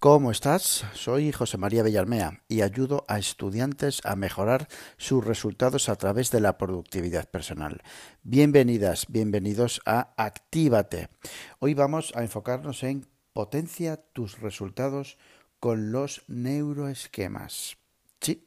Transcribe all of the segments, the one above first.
¿Cómo estás? Soy José María Bellarmea y ayudo a estudiantes a mejorar sus resultados a través de la productividad personal. Bienvenidas, bienvenidos a Actívate. Hoy vamos a enfocarnos en potencia tus resultados con los neuroesquemas. Sí.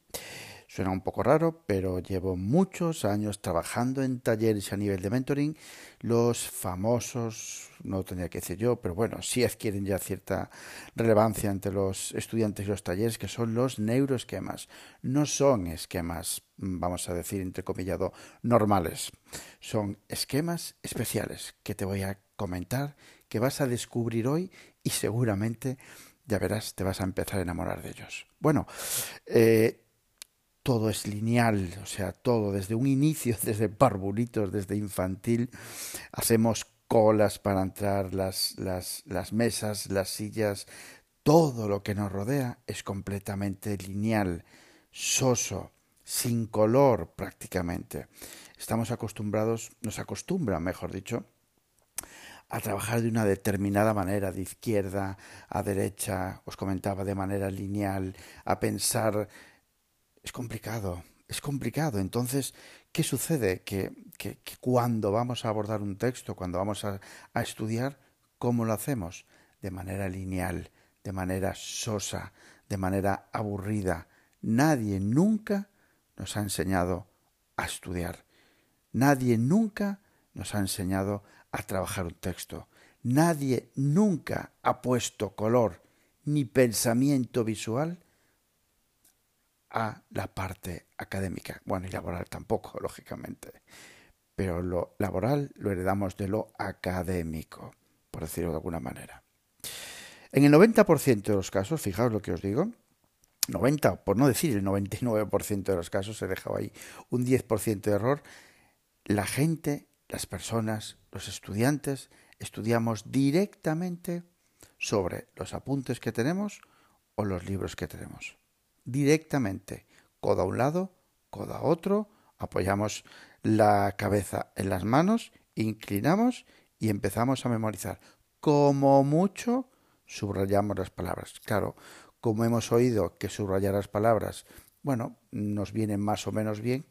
Suena un poco raro, pero llevo muchos años trabajando en talleres a nivel de mentoring. Los famosos, no tendría que decir yo, pero bueno, sí adquieren ya cierta relevancia entre los estudiantes y los talleres, que son los neuroesquemas. No son esquemas, vamos a decir, entrecomillado, normales. Son esquemas especiales que te voy a comentar, que vas a descubrir hoy y seguramente ya verás, te vas a empezar a enamorar de ellos. Bueno, eh, todo es lineal, o sea, todo desde un inicio, desde parvulitos, desde infantil, hacemos colas para entrar, las, las, las mesas, las sillas, todo lo que nos rodea es completamente lineal, soso, sin color prácticamente. Estamos acostumbrados, nos acostumbran, mejor dicho, a trabajar de una determinada manera, de izquierda a derecha, os comentaba, de manera lineal, a pensar es complicado, es complicado. Entonces, ¿qué sucede? Que, cuando vamos a abordar un texto, cuando vamos a estudiar, ¿cómo lo hacemos? De manera lineal, de manera sosa, de manera aburrida. Nadie nunca nos ha enseñado a estudiar. Nadie nunca nos ha enseñado a trabajar un texto. Nadie nunca ha puesto color ni pensamiento visual a la parte académica. Bueno, y laboral tampoco, lógicamente. Pero lo laboral lo heredamos de lo académico, por decirlo de alguna manera. En el 90% de los casos, fijaos lo que os digo, 90, por no decir el 99% de los casos, he dejado ahí un 10% de error, la gente, las personas, los estudiantes, estudiamos directamente sobre los apuntes que tenemos o los libros que tenemos directamente, codo a un lado, codo a otro, apoyamos la cabeza en las manos, inclinamos y empezamos a memorizar. Como mucho, subrayamos las palabras. Claro, como hemos oído que subrayar las palabras, bueno, nos viene más o menos bien,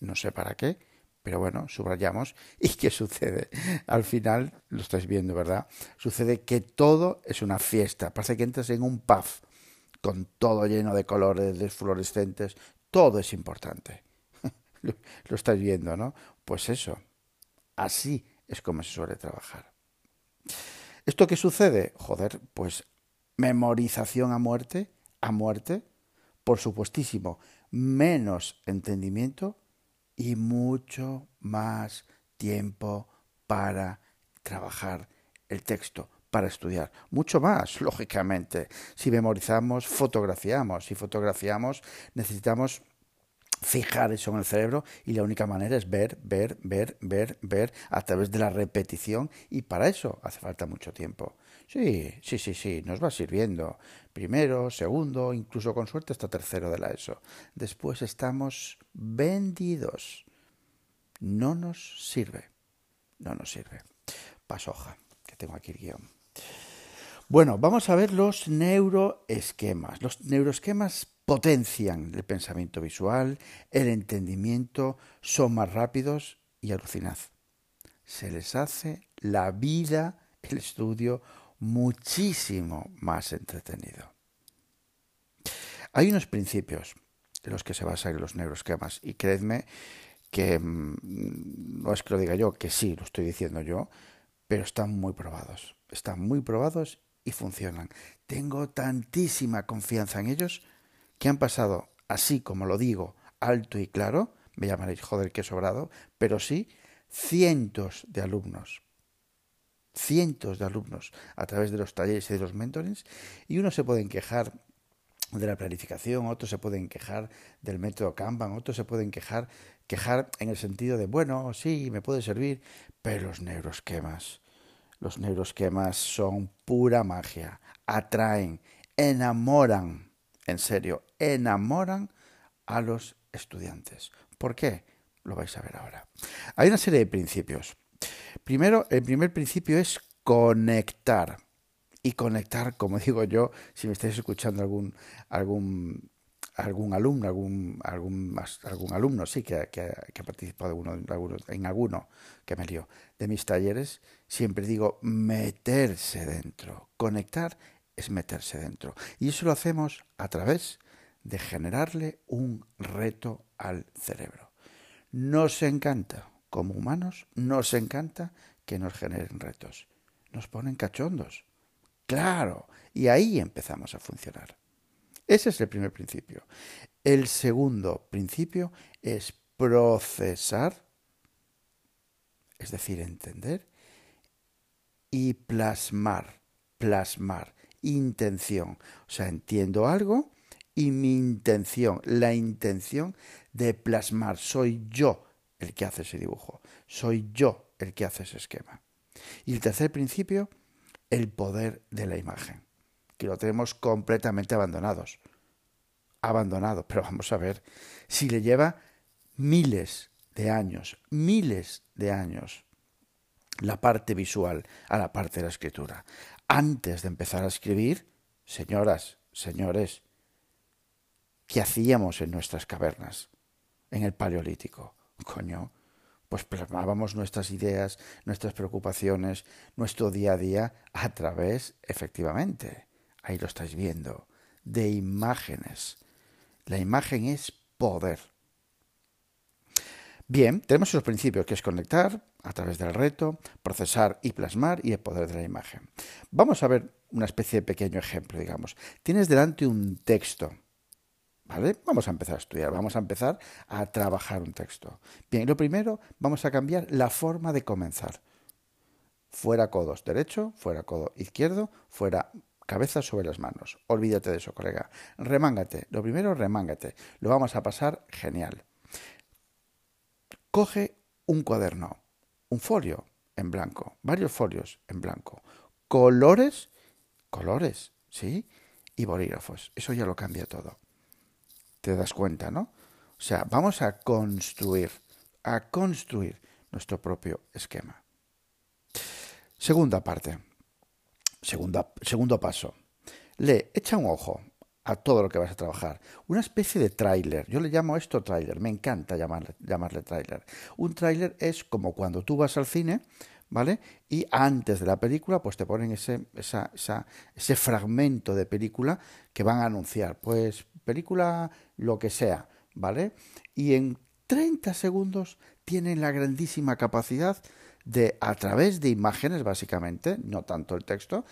no sé para qué, pero bueno, subrayamos. ¿Y qué sucede? Al final, lo estáis viendo, ¿verdad? Sucede que todo es una fiesta. Parece que entras en un pub con todo lleno de colores, de fluorescentes, todo es importante. Lo estáis viendo, ¿no? Pues eso, así es como se suele trabajar. ¿Esto qué sucede? Joder, pues memorización a muerte, a muerte, por supuestísimo, menos entendimiento y mucho más tiempo para trabajar el texto, para estudiar. Mucho más, lógicamente. Si memorizamos, fotografiamos. Si fotografiamos, necesitamos fijar eso en el cerebro y la única manera es ver, ver, ver, ver, ver a través de la repetición y para eso hace falta mucho tiempo. Sí, sí, sí, sí, nos va sirviendo. Primero, segundo, incluso con suerte hasta tercero de la ESO. Después estamos vendidos. No nos sirve. No nos sirve. Pasoja, que tengo aquí el guion. Bueno, vamos a ver los neuroesquemas. Los neuroesquemas potencian el pensamiento visual, el entendimiento, son más rápidos y alucinad. Se les hace la vida, el estudio, muchísimo más entretenido. Hay unos principios de los que se basan los neuroesquemas y creedme que mm, no es que lo diga yo, que sí, lo estoy diciendo yo, pero están muy probados. Están muy probados y funcionan. Tengo tantísima confianza en ellos que han pasado, así como lo digo, alto y claro, me llamaréis joder que sobrado, pero sí, cientos de alumnos, cientos de alumnos a través de los talleres y de los mentorings, y unos se pueden quejar de la planificación, otros se pueden quejar del método Kanban, otros se pueden quejar, quejar en el sentido de, bueno, sí, me puede servir, pero los neuroesquemas, los neuroesquemas son pura magia, atraen, enamoran, en serio, enamoran a los estudiantes. ¿Por qué? Lo vais a ver ahora. Hay una serie de principios. Primero, el primer principio es conectar. y conectar, como digo yo, si me estáis escuchando algún, algún, algún alumno, algún, algún, algún alumno, sí, que, que, ha participado en alguno, en alguno que me lío, de mis talleres, siempre digo meterse dentro. Conectar es meterse dentro. Y eso lo hacemos a través de generarle un reto al cerebro. Nos encanta, como humanos, nos encanta que nos generen retos. Nos ponen cachondos. Claro, y ahí empezamos a funcionar. Ese es el primer principio. El segundo principio es procesar, es decir, entender, y plasmar, plasmar, intención. O sea, entiendo algo y mi intención, la intención de plasmar, soy yo el que hace ese dibujo, soy yo el que hace ese esquema. Y el tercer principio el poder de la imagen, que lo tenemos completamente abandonados. Abandonado, pero vamos a ver, si le lleva miles de años, miles de años, la parte visual a la parte de la escritura. Antes de empezar a escribir, señoras, señores, ¿qué hacíamos en nuestras cavernas, en el Paleolítico? Coño, pues plasmábamos nuestras ideas, nuestras preocupaciones, nuestro día a día a través, efectivamente, ahí lo estáis viendo, de imágenes. La imagen es poder. Bien, tenemos esos principios, que es conectar a través del reto, procesar y plasmar y el poder de la imagen. Vamos a ver una especie de pequeño ejemplo, digamos. Tienes delante un texto, ¿Vale? Vamos a empezar a estudiar, vamos a empezar a trabajar un texto. Bien, lo primero, vamos a cambiar la forma de comenzar. Fuera codos derecho, fuera codo izquierdo, fuera cabeza sobre las manos. Olvídate de eso, colega. Remángate. Lo primero, remángate. Lo vamos a pasar genial. Coge un cuaderno, un folio en blanco, varios folios en blanco, colores, colores, ¿sí? Y bolígrafos. Eso ya lo cambia todo te das cuenta, ¿no? O sea, vamos a construir, a construir nuestro propio esquema. Segunda parte, segunda, segundo paso. Le echa un ojo a todo lo que vas a trabajar. Una especie de tráiler. Yo le llamo esto tráiler. Me encanta llamarle, llamarle tráiler. Un tráiler es como cuando tú vas al cine, ¿vale? Y antes de la película, pues te ponen ese, esa, ese fragmento de película que van a anunciar. Pues película lo que sea, ¿vale? Y en 30 segundos tienen la grandísima capacidad de, a través de imágenes básicamente, no tanto el texto,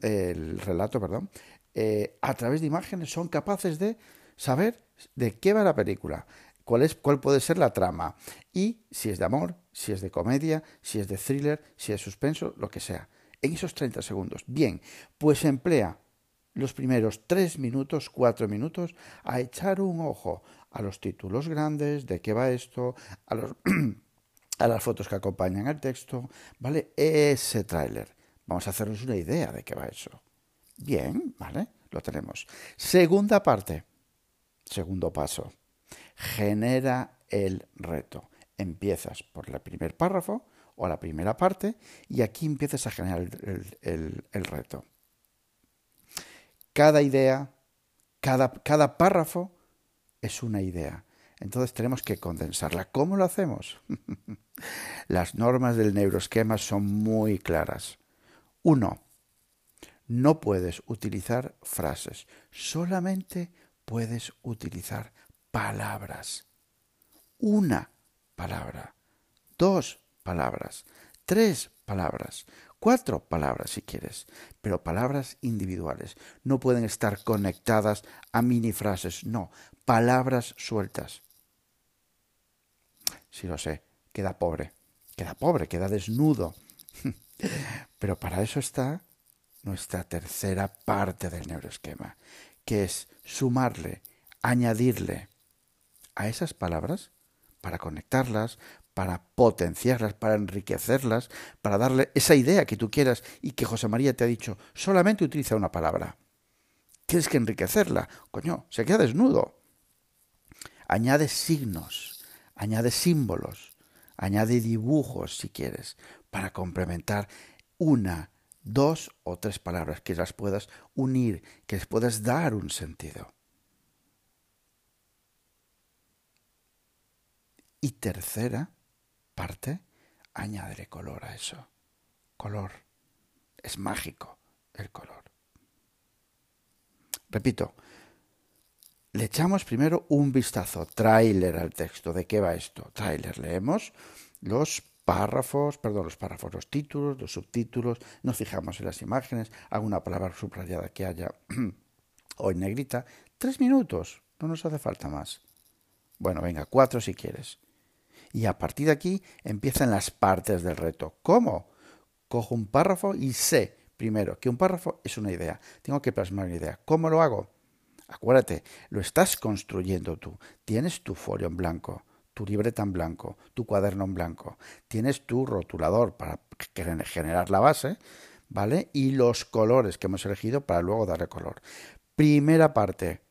el relato, perdón, eh, a través de imágenes son capaces de saber de qué va la película, cuál, es, cuál puede ser la trama y si es de amor, si es de comedia, si es de thriller, si es suspenso, lo que sea. En esos 30 segundos. Bien, pues emplea los primeros tres minutos, cuatro minutos, a echar un ojo a los títulos grandes, de qué va esto, a, los, a las fotos que acompañan al texto, ¿vale? Ese tráiler. Vamos a hacernos una idea de qué va eso. Bien, ¿vale? Lo tenemos. Segunda parte. Segundo paso. Genera el reto. Empiezas por el primer párrafo o la primera parte y aquí empiezas a generar el, el reto cada idea, cada, cada párrafo es una idea. Entonces tenemos que condensarla. ¿Cómo lo hacemos? Las normas del neuroesquema son muy claras. Uno, no puedes utilizar frases, solamente puedes utilizar palabras. Una palabra, dos palabras, tres palabras cuatro palabras si quieres, pero palabras individuales. No pueden estar conectadas a mini frases, no, palabras sueltas. Sí lo sé, queda pobre, queda pobre, queda desnudo. Pero para eso está nuestra tercera parte del neuroesquema, que es sumarle, añadirle a esas palabras para conectarlas, para potenciarlas, para enriquecerlas, para darle esa idea que tú quieras y que José María te ha dicho, solamente utiliza una palabra. Tienes que enriquecerla. Coño, se queda desnudo. Añade signos, añade símbolos, añade dibujos si quieres, para complementar una dos o tres palabras que las puedas unir, que les puedas dar un sentido. Y tercera parte, añádele color a eso. Color. Es mágico el color. Repito, le echamos primero un vistazo, tráiler al texto. ¿De qué va esto? Tráiler. Leemos los párrafos, perdón, los párrafos, los títulos, los subtítulos, nos fijamos en las imágenes, alguna palabra subrayada que haya o en negrita. Tres minutos, no nos hace falta más. Bueno, venga, cuatro si quieres. Y a partir de aquí empiezan las partes del reto. ¿Cómo? Cojo un párrafo y sé, primero, que un párrafo es una idea. Tengo que plasmar una idea. ¿Cómo lo hago? Acuérdate, lo estás construyendo tú. Tienes tu folio en blanco, tu libreta en blanco, tu cuaderno en blanco. Tienes tu rotulador para generar la base, ¿vale? Y los colores que hemos elegido para luego darle color. Primera parte,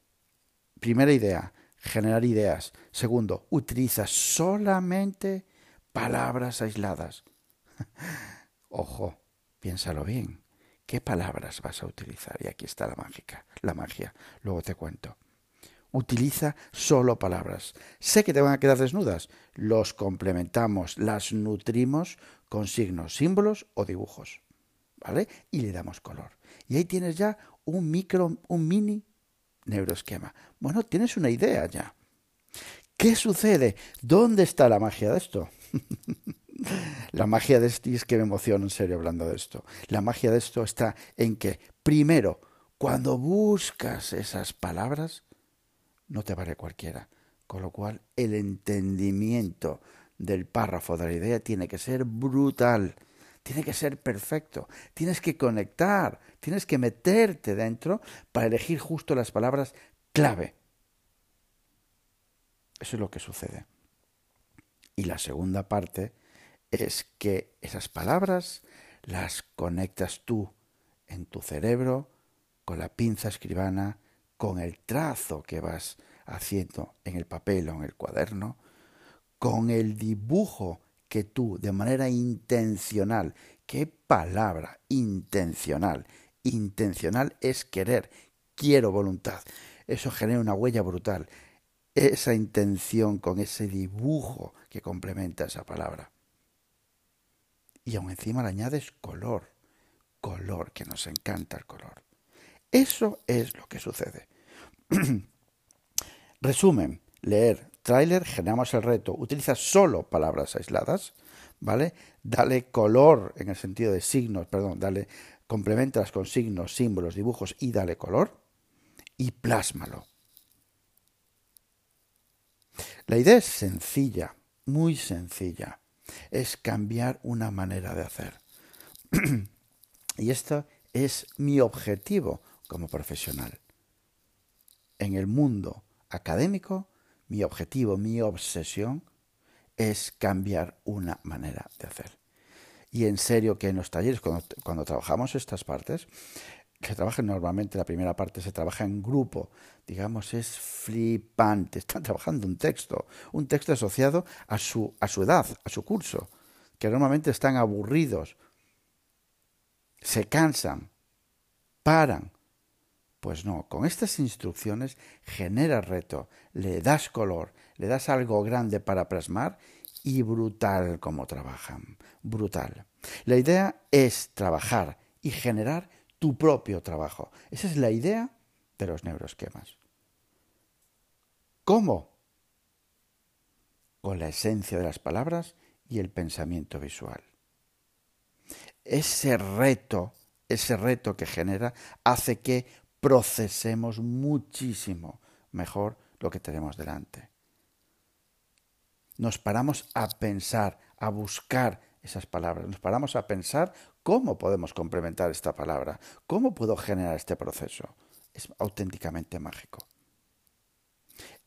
primera idea, generar ideas. Segundo, utiliza solamente palabras aisladas. Ojo, piénsalo bien. ¿Qué palabras vas a utilizar? Y aquí está la mágica, la magia. Luego te cuento. Utiliza solo palabras. Sé que te van a quedar desnudas. Los complementamos, las nutrimos con signos, símbolos o dibujos. ¿Vale? Y le damos color. Y ahí tienes ya un micro, un mini neuroesquema. Bueno, tienes una idea ya. ¿Qué sucede? ¿Dónde está la magia de esto? La magia de esto, y es que me emociono en serio hablando de esto, la magia de esto está en que, primero, cuando buscas esas palabras, no te vale cualquiera. Con lo cual, el entendimiento del párrafo de la idea tiene que ser brutal, tiene que ser perfecto, tienes que conectar, tienes que meterte dentro para elegir justo las palabras clave. Eso es lo que sucede. Y la segunda parte es que esas palabras las conectas tú en tu cerebro con la pinza escribana, con el trazo que vas haciendo en el papel o en el cuaderno, con el dibujo que tú de manera intencional, qué palabra intencional, intencional es querer, quiero voluntad, eso genera una huella brutal, esa intención con ese dibujo que complementa esa palabra y aún encima le añades color, color, que nos encanta el color. Eso es lo que sucede. Resumen, leer, tráiler, generamos el reto, utiliza solo palabras aisladas, ¿vale? Dale color en el sentido de signos, perdón, dale, complementas con signos, símbolos, dibujos y dale color y plásmalo. La idea es sencilla, muy sencilla es cambiar una manera de hacer. y esto es mi objetivo como profesional. En el mundo académico, mi objetivo, mi obsesión es cambiar una manera de hacer. Y en serio que en los talleres, cuando, cuando trabajamos estas partes, que trabajan normalmente, la primera parte se trabaja en grupo, digamos, es flipante. Están trabajando un texto, un texto asociado a su, a su edad, a su curso, que normalmente están aburridos, se cansan, paran. Pues no, con estas instrucciones genera reto, le das color, le das algo grande para plasmar y brutal como trabajan, brutal. La idea es trabajar y generar tu propio trabajo. Esa es la idea de los neuroesquemas. ¿Cómo? Con la esencia de las palabras y el pensamiento visual. Ese reto, ese reto que genera, hace que procesemos muchísimo mejor lo que tenemos delante. Nos paramos a pensar, a buscar esas palabras, nos paramos a pensar cómo podemos complementar esta palabra, cómo puedo generar este proceso. Es auténticamente mágico.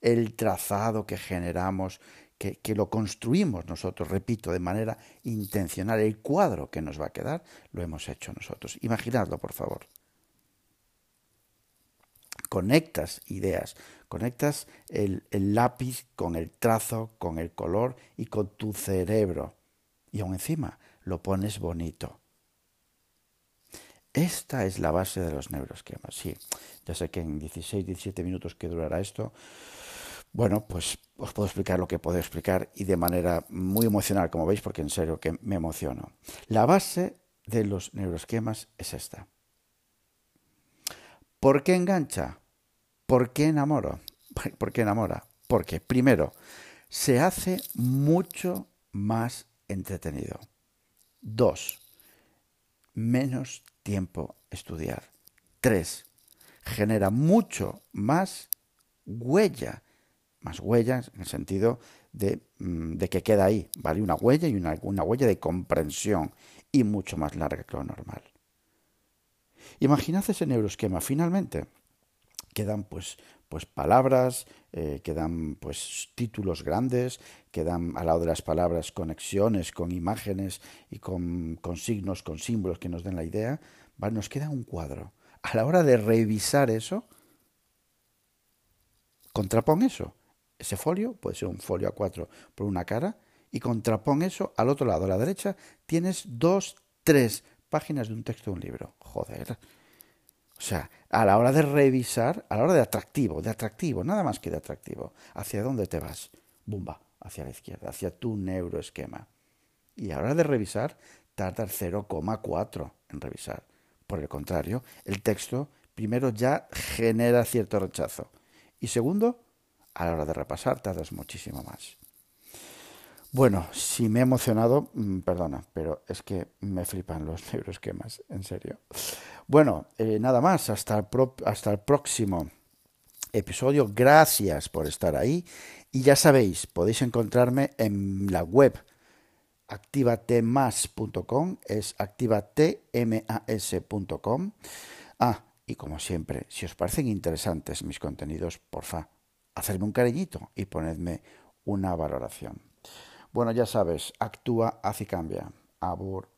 El trazado que generamos, que, que, lo construimos nosotros, repito, de manera intencional, el cuadro que nos va a quedar, lo hemos hecho nosotros. Imaginadlo, por favor. Conectas ideas, conectas el, el lápiz con el trazo, con el color y con tu cerebro. Y aún encima lo pones bonito Esta es la base de los neuroesquemas. Sí, ya sé que en 16, 17 minutos que durará esto, bueno, pues os puedo explicar lo que puedo explicar y de manera muy emocional, como veis, porque en serio que me emociono. La base de los neuroesquemas es esta. ¿Por qué engancha? ¿Por qué enamoro? ¿Por qué enamora? Porque, primero, se hace mucho más entretenido. Dos, menos tiempo estudiar. Tres, genera mucho más huella. Más huellas en el sentido de, mm, que queda ahí, ¿vale? Una huella y una, una huella de comprensión y mucho más larga que lo normal. Imaginad ese neuroesquema. Finalmente, quedan pues, pues palabras, eh, quedan pues títulos grandes, quedan al lado de las palabras conexiones con imágenes y con, con signos, con símbolos que nos den la idea. ¿vale? Nos queda un cuadro. A la hora de revisar eso, contrapón eso. Ese folio puede ser un folio A4 por una cara y contrapón eso al otro lado, a la derecha, tienes dos, tres páginas de un texto de un libro. Joder. O sea, a la hora de revisar, a la hora de atractivo, de atractivo, nada más que de atractivo, ¿hacia dónde te vas? Bumba, hacia la izquierda, hacia tu neuroesquema. Y a la hora de revisar, tarda 0,4 en revisar. Por el contrario, el texto primero ya genera cierto rechazo. Y segundo, a la hora de repasar tardas muchísimo más. Bueno, si me he emocionado, mm, perdona, pero es que me flipan los neuroesquemas, en serio. Bueno, eh, nada más, hasta el, próximo episodio. Gracias por estar ahí. Y ya sabéis, podéis encontrarme en la web activatemas.com, es activatemas.com. Ah, y como siempre, si os parecen interesantes mis contenidos, porfa, hacedme un cariñito y ponedme una valoración. Bueno, ya sabes, actúa, haz y cambia. Abur.